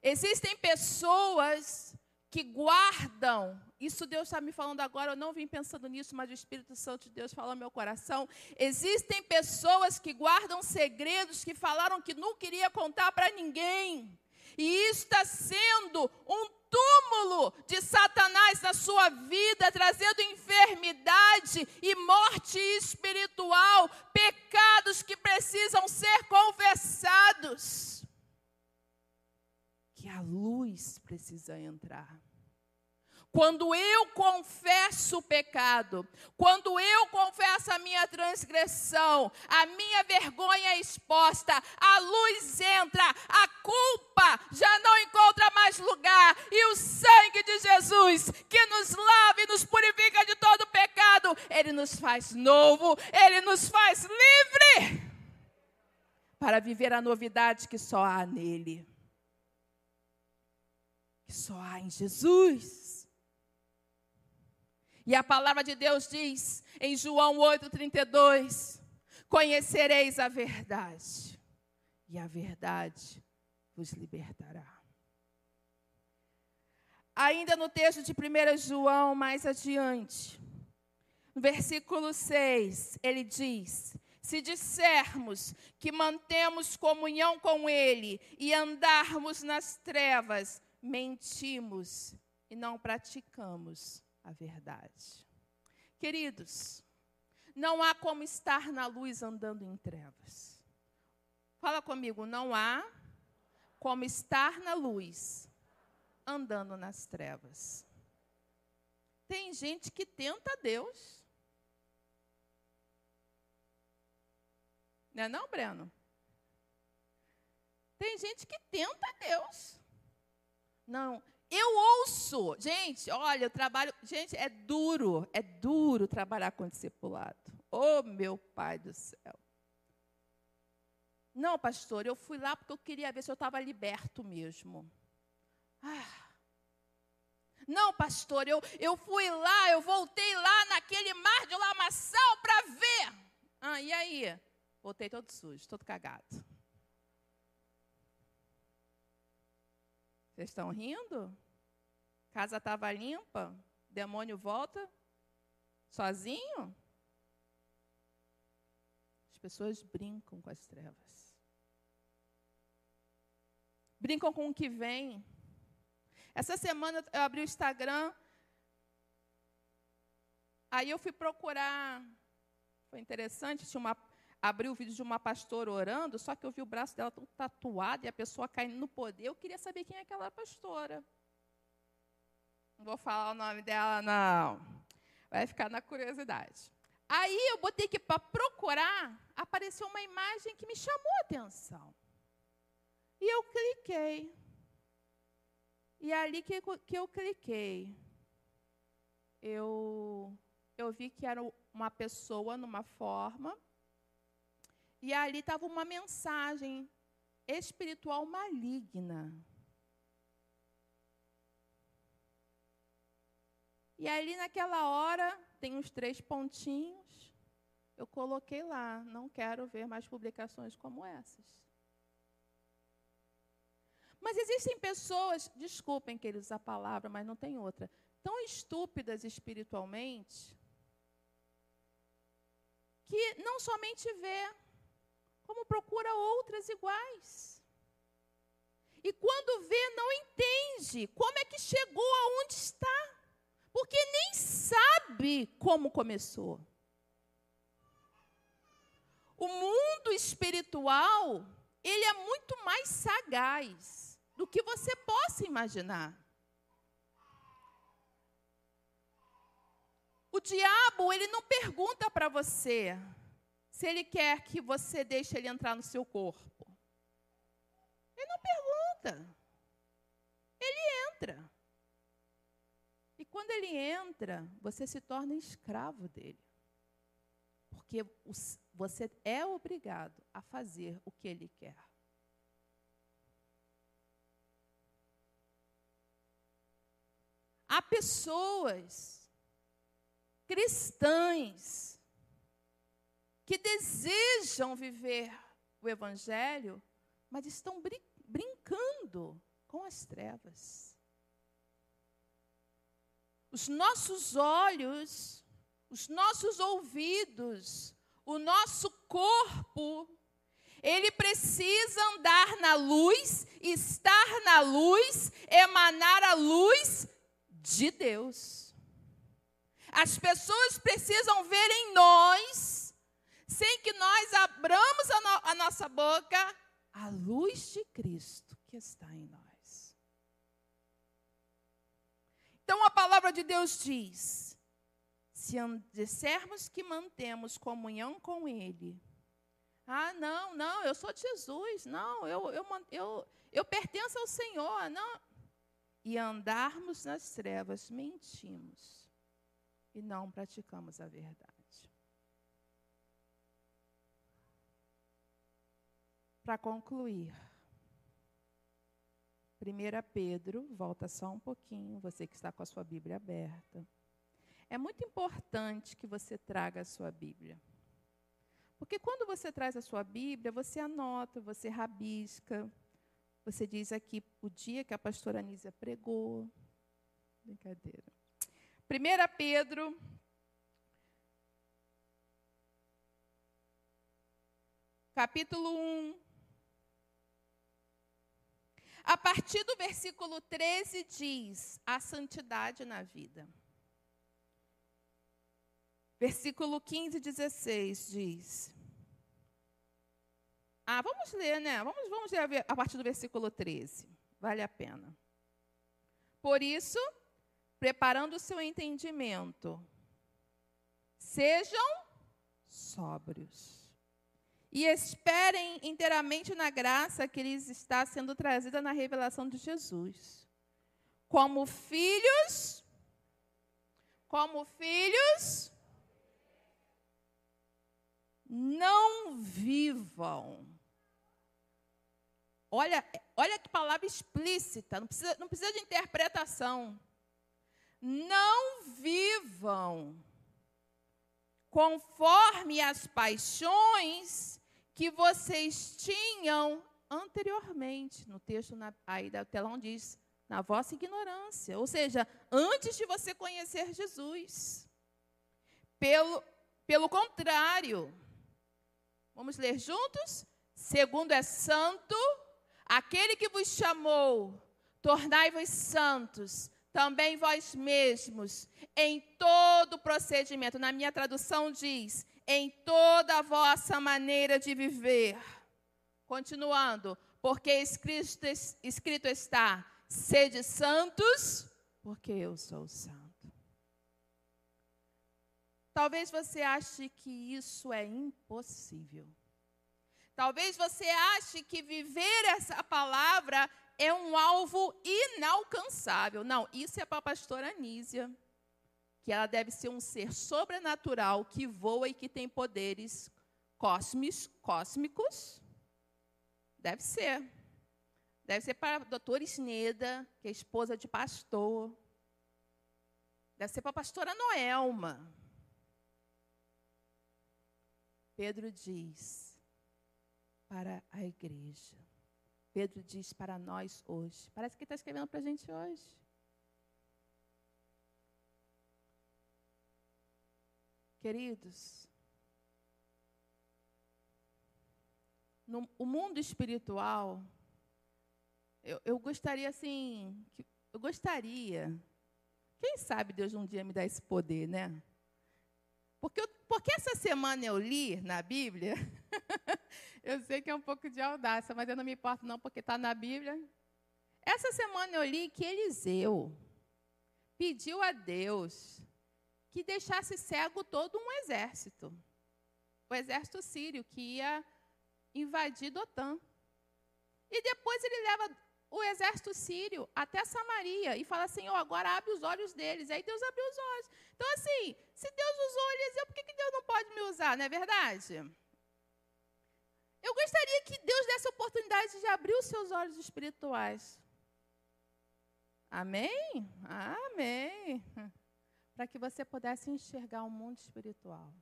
Existem pessoas que guardam, isso Deus está me falando agora, eu não vim pensando nisso, mas o Espírito Santo de Deus fala no meu coração. Existem pessoas que guardam segredos que falaram que não queria contar para ninguém. E isso está sendo um túmulo de Satanás na sua vida, trazendo enfermidade e morte espiritual, pecados que precisam ser confessados. Que a luz precisa entrar. Quando eu confesso o pecado, quando eu confesso a minha transgressão, a minha vergonha exposta, a luz entra, a culpa já não encontra mais lugar, e o sangue de Jesus, que nos lava e nos purifica de todo pecado, ele nos faz novo, ele nos faz livre para viver a novidade que só há nele, que só há em Jesus. E a palavra de Deus diz em João 8,32: Conhecereis a verdade, e a verdade vos libertará. Ainda no texto de 1 João, mais adiante, no versículo 6, ele diz: Se dissermos que mantemos comunhão com Ele e andarmos nas trevas, mentimos e não praticamos a verdade. Queridos, não há como estar na luz andando em trevas. Fala comigo, não há como estar na luz andando nas trevas. Tem gente que tenta Deus. Não é não, Breno? Tem gente que tenta Deus. Não, eu ouço, gente, olha, eu trabalho, gente, é duro, é duro trabalhar com discipulado. Oh, meu pai do céu. Não, pastor, eu fui lá porque eu queria ver se eu estava liberto mesmo. Ah. Não, pastor, eu, eu fui lá, eu voltei lá naquele mar de lamaçal para ver. Ah, e aí? Voltei todo sujo, todo cagado. Vocês estão rindo? Casa estava limpa? Demônio volta? Sozinho? As pessoas brincam com as trevas. Brincam com o que vem. Essa semana eu abri o Instagram. Aí eu fui procurar. Foi interessante, tinha uma abri o vídeo de uma pastora orando, só que eu vi o braço dela tão tatuado e a pessoa caindo no poder. Eu queria saber quem é aquela pastora. Não vou falar o nome dela, não. Vai ficar na curiosidade. Aí eu botei aqui para procurar, apareceu uma imagem que me chamou a atenção. E eu cliquei. E ali que, que eu cliquei, eu, eu vi que era uma pessoa numa forma e ali estava uma mensagem espiritual maligna. E ali naquela hora, tem uns três pontinhos, eu coloquei lá, não quero ver mais publicações como essas. Mas existem pessoas, desculpem que eles a palavra, mas não tem outra, tão estúpidas espiritualmente, que não somente vê, como procura outras iguais. E quando vê, não entende como é que chegou aonde está. Porque nem sabe como começou. O mundo espiritual, ele é muito mais sagaz do que você possa imaginar. O diabo, ele não pergunta para você se ele quer que você deixe ele entrar no seu corpo. Ele não pergunta. Ele entra. E quando ele entra, você se torna escravo dele. Porque você é obrigado a fazer o que ele quer. Há pessoas cristãs que desejam viver o evangelho, mas estão brin brincando com as trevas. Os nossos olhos, os nossos ouvidos, o nosso corpo, ele precisa andar na luz, estar na luz, emanar a luz de Deus. As pessoas precisam ver em nós, sem que nós abramos a, no, a nossa boca, a luz de Cristo que está em nós. Então a palavra de Deus diz: se dissermos que mantemos comunhão com Ele, ah, não, não, eu sou de Jesus, não, eu, eu, eu, eu pertenço ao Senhor, não. E andarmos nas trevas, mentimos e não praticamos a verdade. Para concluir, 1 Pedro, volta só um pouquinho, você que está com a sua Bíblia aberta. É muito importante que você traga a sua Bíblia. Porque quando você traz a sua Bíblia, você anota, você rabisca, você diz aqui o dia que a pastora Anísia pregou. Brincadeira. 1 Pedro. Capítulo 1. A partir do versículo 13 diz: a santidade na vida. Versículo 15 e 16 diz. Ah, vamos ler, né? Vamos, vamos ler a partir do versículo 13. Vale a pena. Por isso, preparando o seu entendimento, sejam sóbrios. E esperem inteiramente na graça que lhes está sendo trazida na revelação de Jesus. Como filhos, como filhos, não vivam. Olha, olha que palavra explícita, não precisa, não precisa de interpretação. Não vivam conforme as paixões que vocês tinham anteriormente. No texto na, aí da telão diz, na vossa ignorância. Ou seja, antes de você conhecer Jesus. Pelo, pelo contrário, Vamos ler juntos? Segundo é santo, aquele que vos chamou, tornai-vos santos, também vós mesmos, em todo procedimento. Na minha tradução diz: em toda a vossa maneira de viver. Continuando, porque escrito, escrito está: sede santos, porque eu sou santo. Talvez você ache que isso é impossível. Talvez você ache que viver essa palavra é um alvo inalcançável. Não, isso é para a pastora Anísia, que ela deve ser um ser sobrenatural que voa e que tem poderes cósmicos. cósmicos. Deve ser. Deve ser para a doutora Isneda, que é esposa de pastor. Deve ser para a pastora Noelma. Pedro diz para a igreja. Pedro diz para nós hoje. Parece que está escrevendo para a gente hoje. Queridos, no o mundo espiritual, eu, eu gostaria assim, que, eu gostaria, quem sabe Deus um dia me dá esse poder, né? Porque, eu, porque essa semana eu li na Bíblia, eu sei que é um pouco de audácia, mas eu não me importo não, porque está na Bíblia. Essa semana eu li que Eliseu pediu a Deus que deixasse cego todo um exército. O exército sírio que ia invadir Dotã. E depois ele leva o exército sírio até Samaria e fala assim: oh, agora abre os olhos deles. Aí Deus abriu os olhos. Então, assim, se Deus usou Eliseu, por que, que Deus não pode me usar, não é verdade? Eu gostaria que Deus desse a oportunidade de abrir os seus olhos espirituais. Amém? Amém. Para que você pudesse enxergar o mundo espiritual.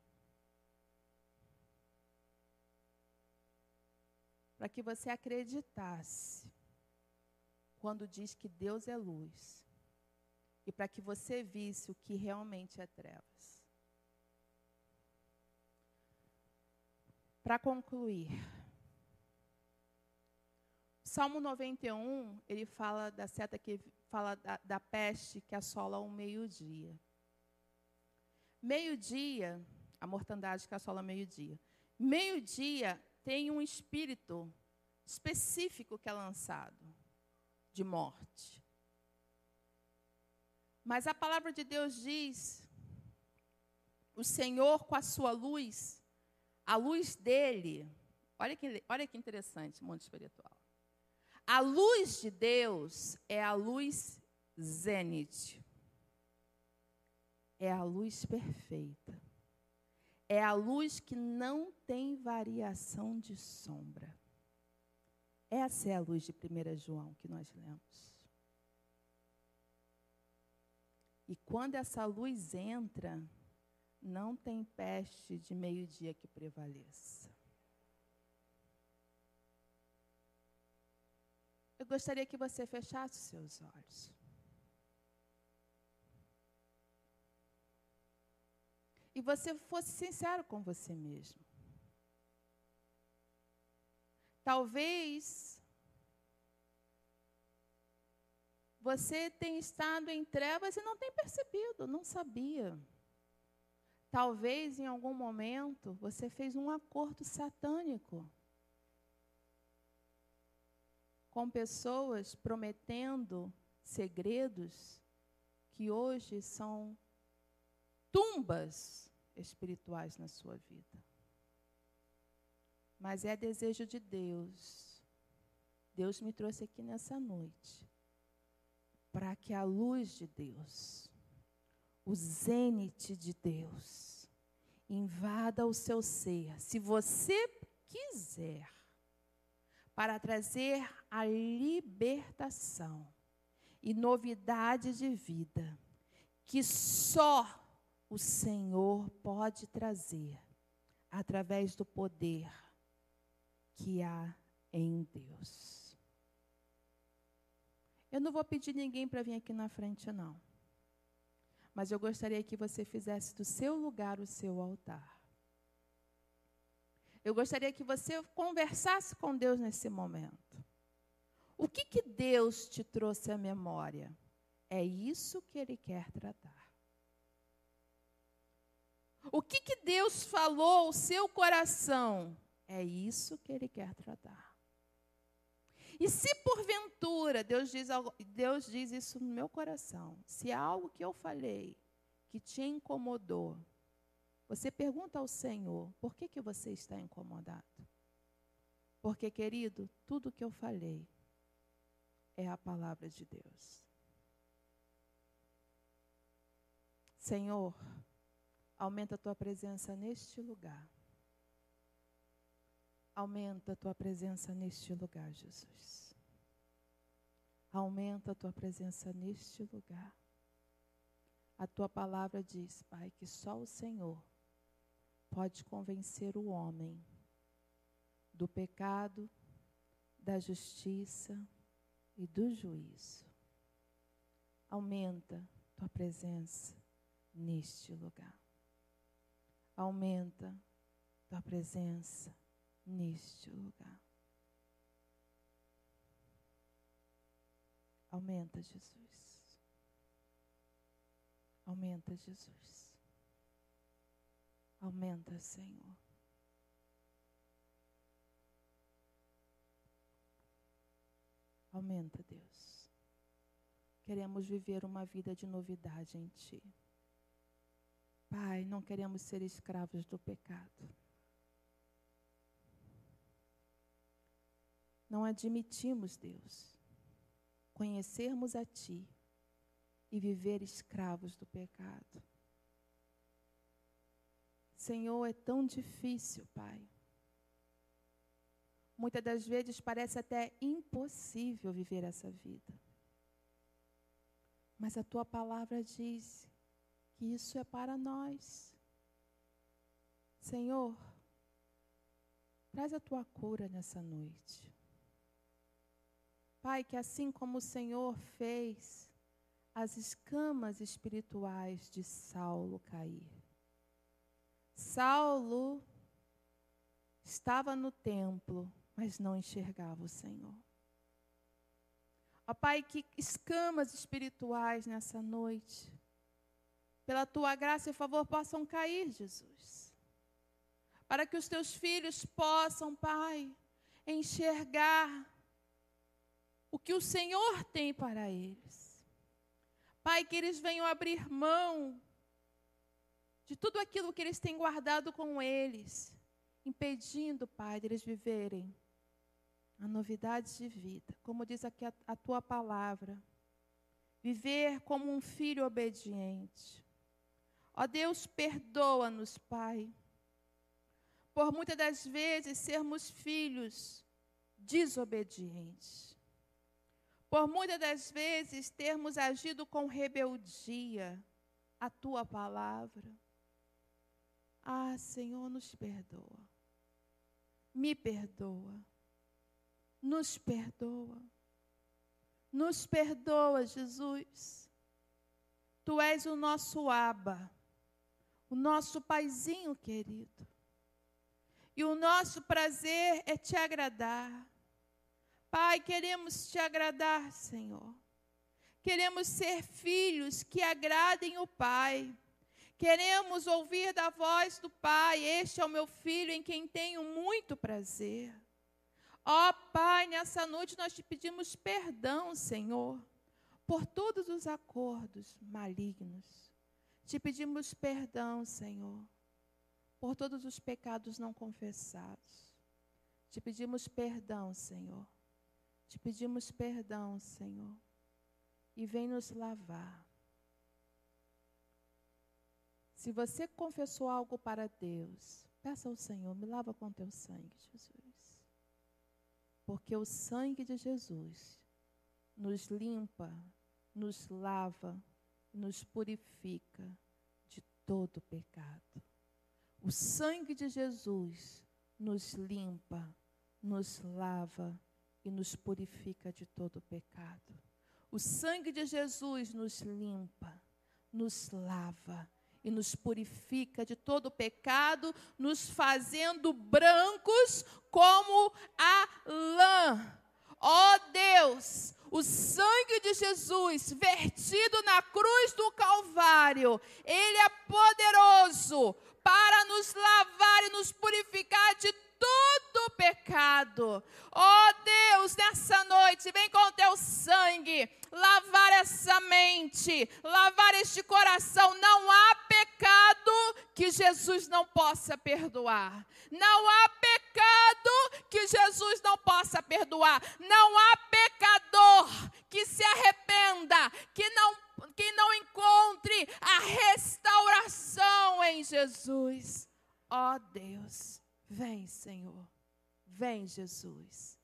Para que você acreditasse quando diz que Deus é luz. E para que você visse o que realmente é trevas. Para concluir, Salmo 91, ele fala da seta que fala da, da peste que assola o meio-dia. Meio-dia, a mortandade que assola meio-dia. Meio-dia tem um espírito específico que é lançado de morte. Mas a palavra de Deus diz: o Senhor com a sua luz, a luz dele. Olha que, olha que interessante, mundo espiritual. A luz de Deus é a luz zênite. É a luz perfeita. É a luz que não tem variação de sombra. Essa é a luz de 1 João que nós lemos. E quando essa luz entra, não tem peste de meio-dia que prevaleça. Eu gostaria que você fechasse seus olhos. E você fosse sincero com você mesmo. Talvez você tenha estado em trevas e não tenha percebido, não sabia. Talvez em algum momento você fez um acordo satânico com pessoas prometendo segredos que hoje são tumbas espirituais na sua vida. Mas é desejo de Deus. Deus me trouxe aqui nessa noite para que a luz de Deus, o zênite de Deus, invada o seu ser. Se você quiser, para trazer a libertação e novidade de vida que só o Senhor pode trazer através do poder que há em Deus. Eu não vou pedir ninguém para vir aqui na frente, não. Mas eu gostaria que você fizesse do seu lugar o seu altar. Eu gostaria que você conversasse com Deus nesse momento. O que, que Deus te trouxe à memória? É isso que Ele quer tratar. O que, que Deus falou ao seu coração? É isso que Ele quer tratar. E se porventura Deus diz, Deus diz isso no meu coração, se há algo que eu falei que te incomodou, você pergunta ao Senhor: por que, que você está incomodado? Porque, querido, tudo que eu falei é a palavra de Deus. Senhor, aumenta a tua presença neste lugar. Aumenta a tua presença neste lugar, Jesus. Aumenta a tua presença neste lugar. A tua palavra diz, Pai, que só o Senhor pode convencer o homem do pecado, da justiça e do juízo. Aumenta tua presença neste lugar. Aumenta tua presença neste lugar. Aumenta, Jesus. Aumenta, Jesus. Aumenta, Senhor. Aumenta, Deus. Queremos viver uma vida de novidade em Ti. Pai, não queremos ser escravos do pecado. Não admitimos, Deus, conhecermos a Ti e viver escravos do pecado. Senhor, é tão difícil, Pai. Muitas das vezes parece até impossível viver essa vida. Mas a tua palavra diz isso é para nós. Senhor, traz a tua cura nessa noite. Pai, que assim como o Senhor fez as escamas espirituais de Saulo cair. Saulo estava no templo, mas não enxergava o Senhor. Ó Pai, que escamas espirituais nessa noite, pela tua graça e favor, possam cair, Jesus. Para que os teus filhos possam, Pai, enxergar o que o Senhor tem para eles. Pai, que eles venham abrir mão de tudo aquilo que eles têm guardado com eles, impedindo, Pai, deles viverem a novidade de vida, como diz aqui a, a tua palavra. Viver como um filho obediente. Ó Deus, perdoa-nos, Pai, por muitas das vezes sermos filhos desobedientes por muitas das vezes termos agido com rebeldia a tua palavra. Ah, Senhor, nos perdoa. Me perdoa. Nos perdoa. Nos perdoa, Jesus. Tu és o nosso aba, o nosso paizinho querido. E o nosso prazer é te agradar. Pai, queremos te agradar, Senhor. Queremos ser filhos que agradem o Pai. Queremos ouvir da voz do Pai. Este é o meu filho em quem tenho muito prazer. Ó oh, Pai, nessa noite nós te pedimos perdão, Senhor, por todos os acordos malignos. Te pedimos perdão, Senhor, por todos os pecados não confessados. Te pedimos perdão, Senhor, te pedimos perdão, Senhor, e vem nos lavar. Se você confessou algo para Deus, peça ao Senhor, me lava com teu sangue, Jesus. Porque o sangue de Jesus nos limpa, nos lava, nos purifica de todo pecado. O sangue de Jesus nos limpa, nos lava, e nos purifica de todo pecado. O sangue de Jesus nos limpa, nos lava e nos purifica de todo pecado, nos fazendo brancos como a lã. Ó oh Deus, o sangue de Jesus vertido na cruz do Calvário, ele é poderoso para nos lavar e nos purificar de todo pecado. Oh Deus, nessa noite, vem com o teu sangue lavar essa mente, lavar este coração. Não há pecado que Jesus não possa perdoar. Não há pecado que Jesus não possa perdoar. Não há pecador que se arrependa, que não que não encontre a restauração em Jesus. Ó oh, Deus, Vem, Senhor. Vem, Jesus.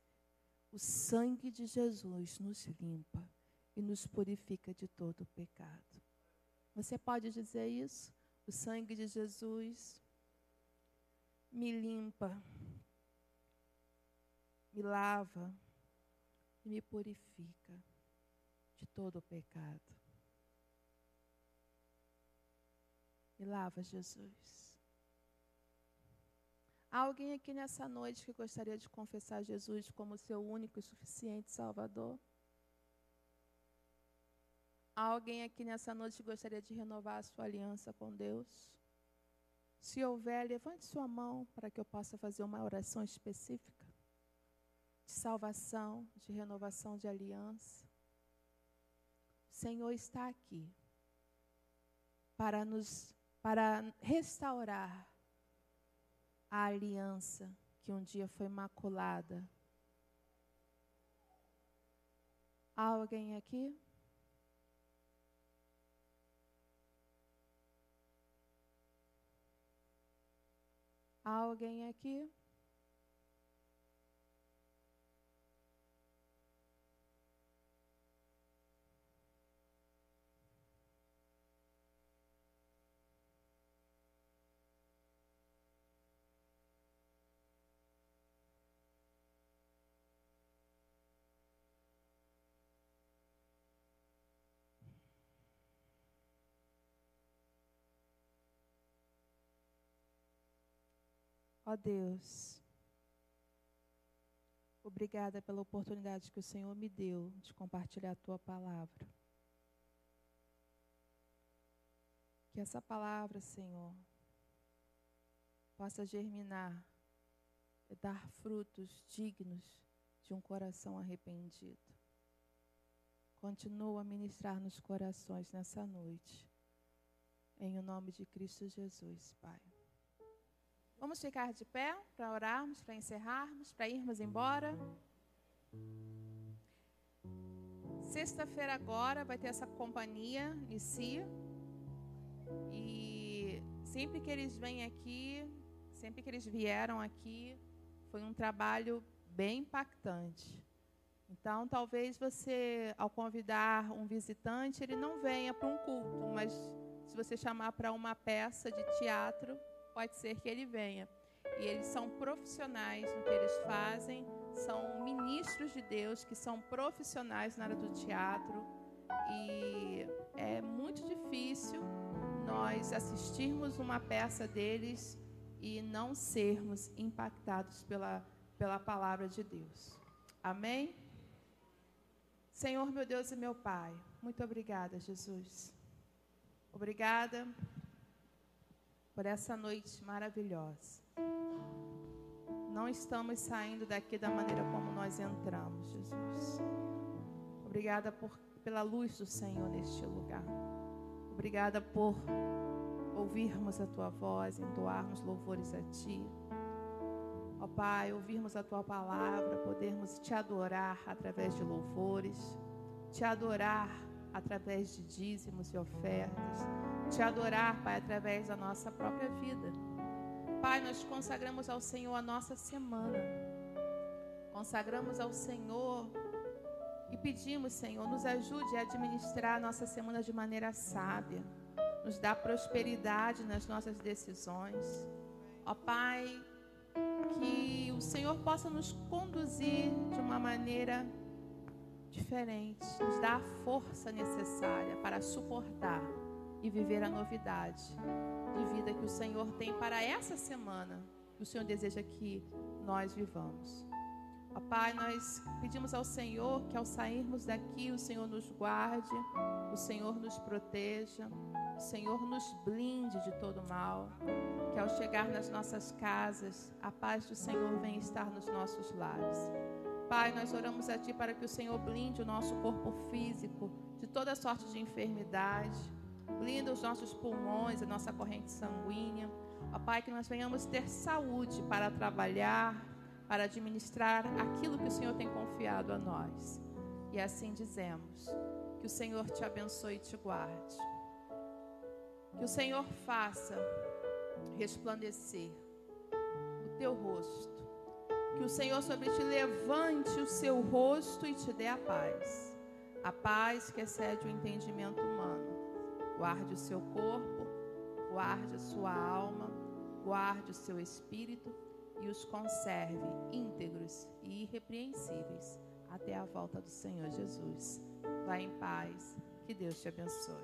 O sangue de Jesus nos limpa e nos purifica de todo pecado. Você pode dizer isso? O sangue de Jesus me limpa, me lava e me purifica de todo pecado. Me lava, Jesus. Há alguém aqui nessa noite que gostaria de confessar Jesus como seu único e suficiente Salvador? Há alguém aqui nessa noite que gostaria de renovar a sua aliança com Deus? Se houver, levante sua mão para que eu possa fazer uma oração específica de salvação, de renovação de aliança. O Senhor está aqui para nos para restaurar a aliança que um dia foi maculada. Há alguém aqui? Há alguém aqui? Ó Deus, obrigada pela oportunidade que o Senhor me deu de compartilhar a tua palavra. Que essa palavra, Senhor, possa germinar e dar frutos dignos de um coração arrependido. Continua a ministrar nos corações nessa noite. Em o nome de Cristo Jesus, Pai. Vamos ficar de pé para orarmos, para encerrarmos, para irmos embora. Sexta-feira agora vai ter essa companhia em si. E sempre que eles vêm aqui, sempre que eles vieram aqui, foi um trabalho bem impactante. Então, talvez você, ao convidar um visitante, ele não venha para um culto, mas se você chamar para uma peça de teatro, pode ser que ele venha. E eles são profissionais no que eles fazem, são ministros de Deus que são profissionais na área do teatro. E é muito difícil nós assistirmos uma peça deles e não sermos impactados pela, pela palavra de Deus. Amém? Senhor, meu Deus e meu Pai, muito obrigada, Jesus. Obrigada por essa noite maravilhosa. Não estamos saindo daqui da maneira como nós entramos, Jesus. Obrigada por, pela luz do Senhor neste lugar. Obrigada por ouvirmos a tua voz, entoarmos louvores a ti. Ó Pai, ouvirmos a tua palavra, podermos te adorar através de louvores, te adorar através de dízimos e ofertas, te adorar, Pai, através da nossa própria vida. Pai, nós consagramos ao Senhor a nossa semana. Consagramos ao Senhor e pedimos, Senhor, nos ajude a administrar a nossa semana de maneira sábia. Nos dá prosperidade nas nossas decisões. Ó Pai, que o Senhor possa nos conduzir de uma maneira diferente, nos dá a força necessária para suportar e viver a novidade de vida que o Senhor tem para essa semana, que o Senhor deseja que nós vivamos. Ó Pai, nós pedimos ao Senhor que ao sairmos daqui, o Senhor nos guarde, o Senhor nos proteja, o Senhor nos blinde de todo mal, que ao chegar nas nossas casas, a paz do Senhor venha estar nos nossos lares. Pai, nós oramos a Ti para que o Senhor blinde o nosso corpo físico de toda sorte de enfermidade, blinda os nossos pulmões, a nossa corrente sanguínea. Ó Pai, que nós venhamos ter saúde para trabalhar, para administrar aquilo que o Senhor tem confiado a nós. E assim dizemos: que o Senhor te abençoe e te guarde. Que o Senhor faça resplandecer o teu rosto que o Senhor sobre ti levante o seu rosto e te dê a paz. A paz que excede o entendimento humano. Guarde o seu corpo, guarde a sua alma, guarde o seu espírito e os conserve íntegros e irrepreensíveis até a volta do Senhor Jesus. Vá em paz. Que Deus te abençoe.